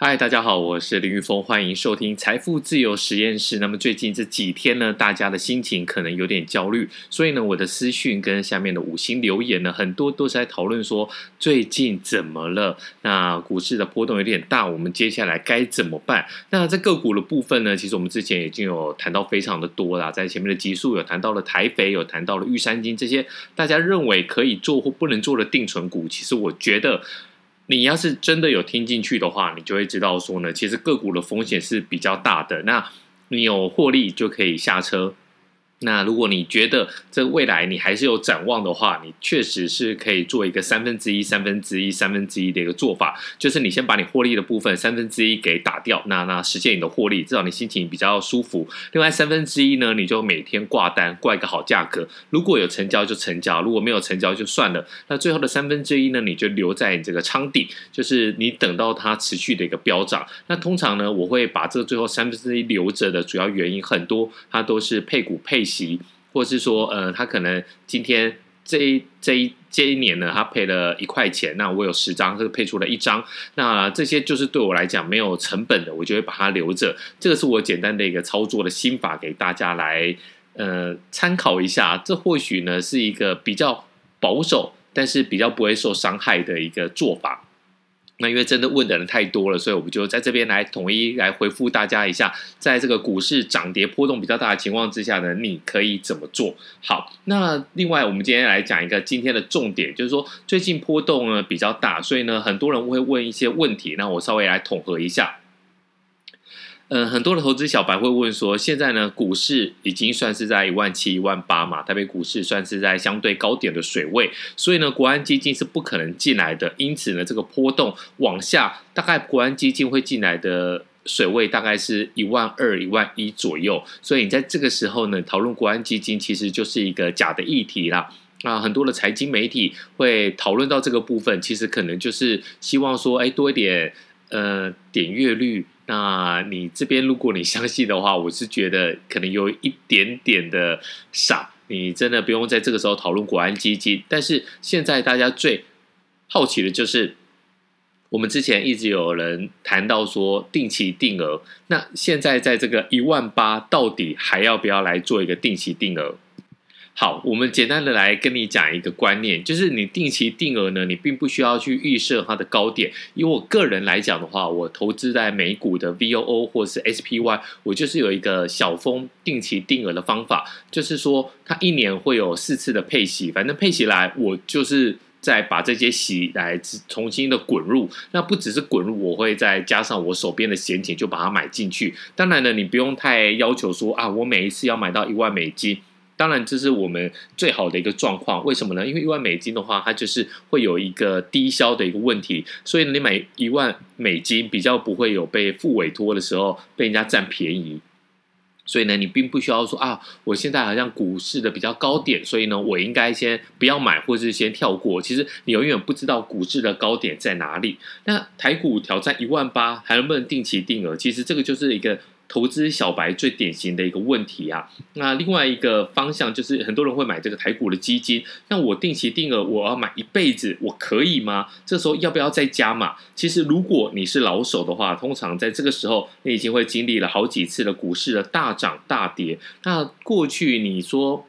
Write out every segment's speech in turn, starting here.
嗨，大家好，我是林裕丰，欢迎收听财富自由实验室。那么最近这几天呢，大家的心情可能有点焦虑，所以呢，我的私讯跟下面的五星留言呢，很多都是在讨论说最近怎么了？那股市的波动有点大，我们接下来该怎么办？那在个股的部分呢，其实我们之前已经有谈到非常的多啦，在前面的集数有谈到了台肥，有谈到了玉山金这些大家认为可以做或不能做的定存股，其实我觉得。你要是真的有听进去的话，你就会知道说呢，其实个股的风险是比较大的。那你有获利就可以下车。那如果你觉得这未来你还是有展望的话，你确实是可以做一个三分之一、三分之一、三分之一的一个做法，就是你先把你获利的部分三分之一给打掉，那那实现你的获利，至少你心情比较舒服。另外三分之一呢，你就每天挂单挂一个好价格，如果有成交就成交，如果没有成交就算了。那最后的三分之一呢，你就留在你这个仓底，就是你等到它持续的一个飙涨。那通常呢，我会把这个最后三分之一留着的主要原因很多，它都是配股配。息，或是说，呃，他可能今天这一这一这一年呢，他配了一块钱，那我有十张，这个配出了一张，那这些就是对我来讲没有成本的，我就会把它留着。这个是我简单的一个操作的心法，给大家来呃参考一下。这或许呢是一个比较保守，但是比较不会受伤害的一个做法。那因为真的问的人太多了，所以我们就在这边来统一来回复大家一下，在这个股市涨跌波动比较大的情况之下呢，你可以怎么做？好，那另外我们今天来讲一个今天的重点，就是说最近波动呢比较大，所以呢很多人会问一些问题，那我稍微来统合一下。嗯，很多的投资小白会问说，现在呢，股市已经算是在一万七、一万八嘛，台北股市算是在相对高点的水位，所以呢，国安基金是不可能进来的。因此呢，这个波动往下，大概国安基金会进来的水位大概是一万二、一万一左右。所以你在这个时候呢，讨论国安基金其实就是一个假的议题啦。啊，很多的财经媒体会讨论到这个部分，其实可能就是希望说，哎，多一点呃点阅率。那你这边如果你相信的话，我是觉得可能有一点点的傻。你真的不用在这个时候讨论国安基金。但是现在大家最好奇的就是，我们之前一直有人谈到说定期定额，那现在在这个一万八，到底还要不要来做一个定期定额？好，我们简单的来跟你讲一个观念，就是你定期定额呢，你并不需要去预设它的高点。以我个人来讲的话，我投资在美股的 VOO 或是 SPY，我就是有一个小风定期定额的方法，就是说它一年会有四次的配息，反正配息来，我就是再把这些息来重新的滚入。那不只是滚入，我会再加上我手边的闲钱就把它买进去。当然呢，你不用太要求说啊，我每一次要买到一万美金。当然，这是我们最好的一个状况。为什么呢？因为一万美金的话，它就是会有一个低消的一个问题，所以你买一万美金比较不会有被复委托的时候被人家占便宜。所以呢，你并不需要说啊，我现在好像股市的比较高点，所以呢，我应该先不要买，或是先跳过。其实你永远不知道股市的高点在哪里。那台股挑战一万八，还能不能定期定额？其实这个就是一个。投资小白最典型的一个问题啊，那另外一个方向就是很多人会买这个台股的基金，那我定期定额我要买一辈子，我可以吗？这时候要不要再加码？其实如果你是老手的话，通常在这个时候你已经会经历了好几次的股市的大涨大跌，那过去你说。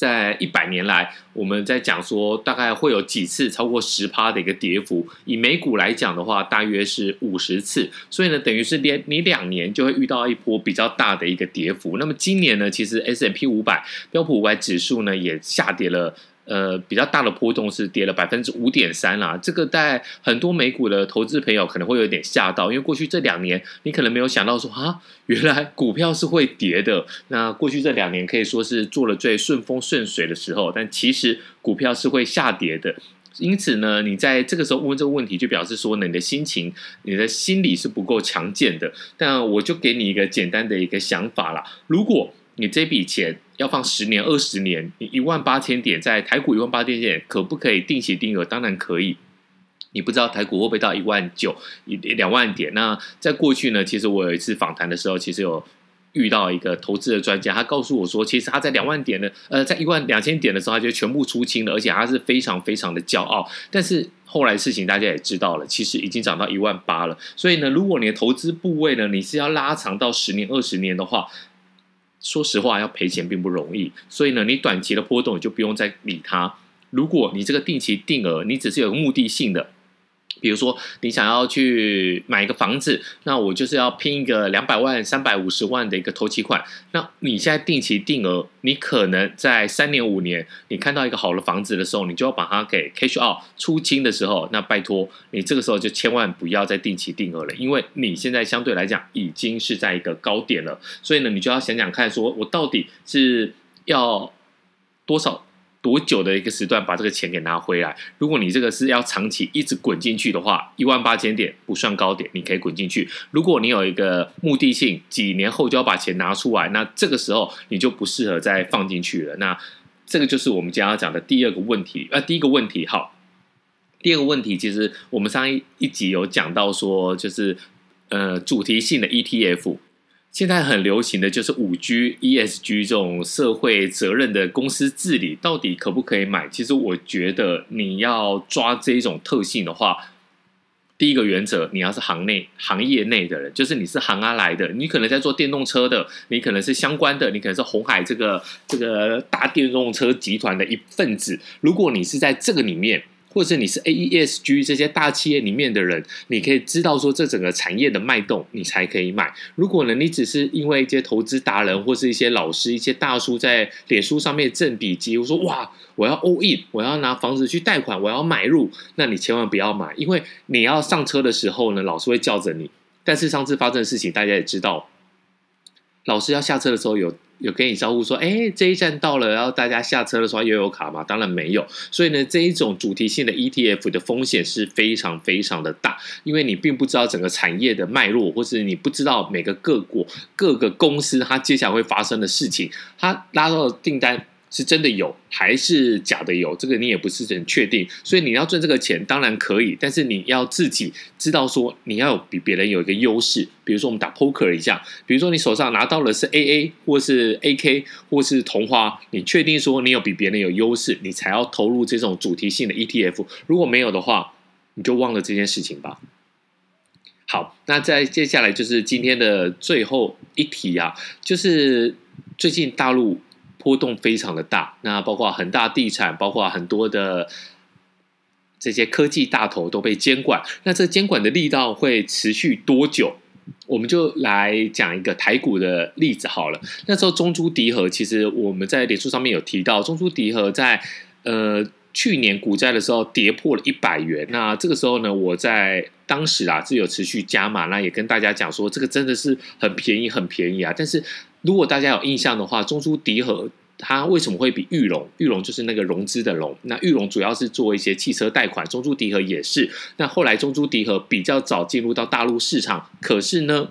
在一百年来，我们在讲说大概会有几次超过十趴的一个跌幅。以美股来讲的话，大约是五十次。所以呢，等于是连你两年就会遇到一波比较大的一个跌幅。那么今年呢，其实 S M P 五百标普五百指数呢也下跌了。呃，比较大的波动是跌了百分之五点三啦，这个在很多美股的投资朋友可能会有点吓到，因为过去这两年你可能没有想到说啊，原来股票是会跌的。那过去这两年可以说是做了最顺风顺水的时候，但其实股票是会下跌的。因此呢，你在这个时候问这个问题，就表示说呢，你的心情、你的心理是不够强健的。但我就给你一个简单的一个想法啦，如果你这笔钱要放十年、二十年，你一万八千点在台股一万八千点，可不可以定期定额？当然可以。你不知道台股会不会到一万九、一两万点？那在过去呢？其实我有一次访谈的时候，其实有遇到一个投资的专家，他告诉我说，其实他在两万点的，呃，在一万两千点的时候，他就全部出清了，而且他是非常非常的骄傲。但是后来事情大家也知道了，其实已经涨到一万八了。所以呢，如果你的投资部位呢，你是要拉长到十年、二十年的话，说实话，要赔钱并不容易。所以呢，你短期的波动就不用再理它。如果你这个定期定额，你只是有目的性的。比如说，你想要去买一个房子，那我就是要拼一个两百万、三百五十万的一个头期款。那你现在定期定额，你可能在三年、五年，你看到一个好的房子的时候，你就要把它给 cash out 出清的时候，那拜托你这个时候就千万不要再定期定额了，因为你现在相对来讲已经是在一个高点了。所以呢，你就要想想看，说我到底是要多少？多久的一个时段把这个钱给拿回来？如果你这个是要长期一直滚进去的话，一万八千点不算高点，你可以滚进去。如果你有一个目的性，几年后就要把钱拿出来，那这个时候你就不适合再放进去了。那这个就是我们将要讲的第二个问题。呃，第一个问题，好，第二个问题，其实我们上一一集有讲到说，就是呃主题性的 ETF。现在很流行的就是五 G、ESG 这种社会责任的公司治理，到底可不可以买？其实我觉得你要抓这一种特性的话，第一个原则，你要是行内行业内的人，就是你是行阿来的，你可能在做电动车的，你可能是相关的，你可能是红海这个这个大电动车集团的一份子。如果你是在这个里面。或者你是 AESG 这些大企业里面的人，你可以知道说这整个产业的脉动，你才可以买。如果呢，你只是因为一些投资达人或是一些老师、一些大叔在脸书上面赠笔记，我说哇，我要 all in，我要拿房子去贷款，我要买入，那你千万不要买，因为你要上车的时候呢，老师会叫着你。但是上次发生的事情，大家也知道，老师要下车的时候有。有跟你招呼说，哎，这一站到了，然后大家下车的时候又有卡吗？当然没有。所以呢，这一种主题性的 ETF 的风险是非常非常的大，因为你并不知道整个产业的脉络，或是你不知道每个各国各个公司它接下来会发生的事情，它拉到的订单。是真的有还是假的有？这个你也不是很确定，所以你要赚这个钱当然可以，但是你要自己知道说你要有比别人有一个优势。比如说我们打 poker 一下，比如说你手上拿到的是 AA 或是 AK 或是同花，你确定说你有比别人有优势，你才要投入这种主题性的 ETF。如果没有的话，你就忘了这件事情吧。好，那再接下来就是今天的最后一题啊，就是最近大陆。波动非常的大，那包括恒大地产，包括很多的这些科技大头都被监管。那这监管的力道会持续多久？我们就来讲一个台股的例子好了。那时候中珠迪和，其实我们在脸书上面有提到，中珠迪和在呃去年股灾的时候跌破了一百元。那这个时候呢，我在当时啊是有持续加码，那也跟大家讲说，这个真的是很便宜，很便宜啊。但是如果大家有印象的话，中珠迪和它为什么会比玉龙？玉龙就是那个融资的龙。那玉龙主要是做一些汽车贷款，中珠迪和也是。那后来中珠迪和比较早进入到大陆市场，可是呢，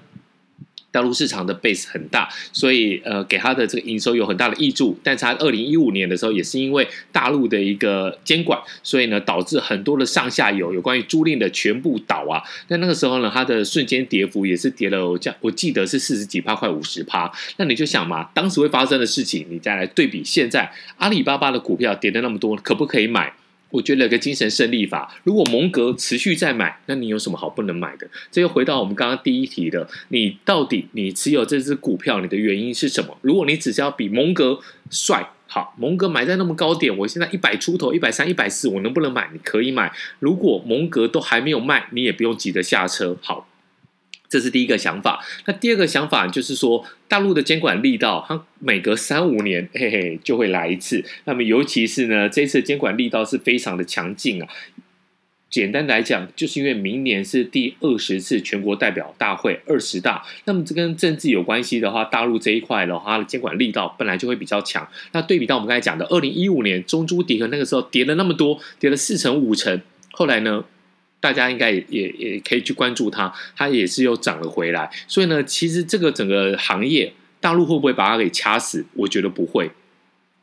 大陆市场的 base 很大，所以呃，给他的这个营收有很大的挹注。但是他二零一五年的时候，也是因为大陆的一个监管，所以呢，导致很多的上下游有关于租赁的全部倒啊。那那个时候呢，它的瞬间跌幅也是跌了，我我记得是四十几趴，快五十趴。那你就想嘛，当时会发生的事情，你再来对比现在阿里巴巴的股票跌的那么多，可不可以买？我觉得有个精神胜利法，如果蒙格持续在买，那你有什么好不能买的？这又回到我们刚刚第一题的，你到底你持有这只股票，你的原因是什么？如果你只是要比蒙格帅，好，蒙格买在那么高点，我现在一百出头，一百三、一百四，我能不能买？你可以买。如果蒙格都还没有卖，你也不用急着下车。好。这是第一个想法。那第二个想法就是说，大陆的监管力道，它每隔三五年，嘿嘿，就会来一次。那么，尤其是呢，这次监管力道是非常的强劲啊。简单来讲，就是因为明年是第二十次全国代表大会二十大，那么这跟政治有关系的话，大陆这一块的话，它的监管力道本来就会比较强。那对比到我们刚才讲的，二零一五年中租迪和那个时候跌了那么多，跌了四成五成，后来呢？大家应该也也也可以去关注它，它也是又涨了回来。所以呢，其实这个整个行业，大陆会不会把它给掐死？我觉得不会。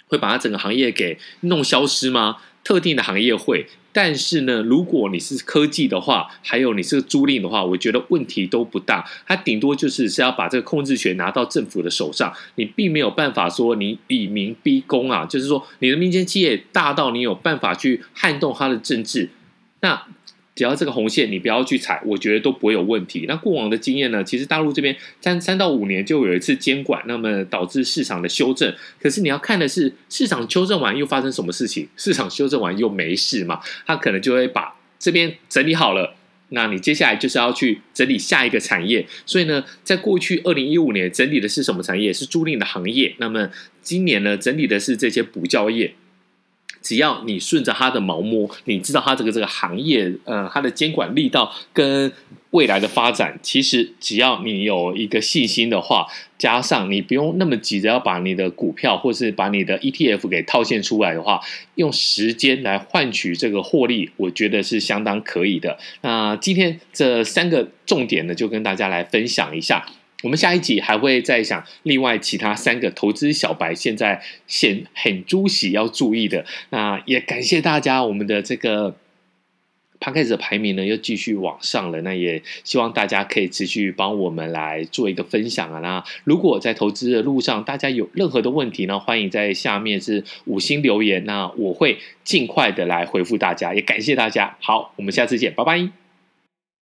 会把它整个行业给弄消失吗？特定的行业会。但是呢，如果你是科技的话，还有你是租赁的话，我觉得问题都不大。它顶多就是是要把这个控制权拿到政府的手上，你并没有办法说你以民逼公啊，就是说你的民间企业大到你有办法去撼动它的政治，那。只要这个红线你不要去踩，我觉得都不会有问题。那过往的经验呢？其实大陆这边三三到五年就有一次监管，那么导致市场的修正。可是你要看的是市场修正完又发生什么事情？市场修正完又没事嘛？他可能就会把这边整理好了，那你接下来就是要去整理下一个产业。所以呢，在过去二零一五年整理的是什么产业？是租赁的行业。那么今年呢，整理的是这些补教业。只要你顺着它的毛摸，你知道它这个这个行业，呃，它的监管力道跟未来的发展，其实只要你有一个信心的话，加上你不用那么急着要把你的股票或是把你的 ETF 给套现出来的话，用时间来换取这个获利，我觉得是相当可以的。那今天这三个重点呢，就跟大家来分享一下。我们下一集还会再讲另外其他三个投资小白现在显很猪喜要注意的。那也感谢大家，我们的这个 Podcast 的排名呢又继续往上了。那也希望大家可以持续帮我们来做一个分享啊。那如果在投资的路上大家有任何的问题呢，欢迎在下面是五星留言，那我会尽快的来回复大家。也感谢大家，好，我们下次见，拜拜。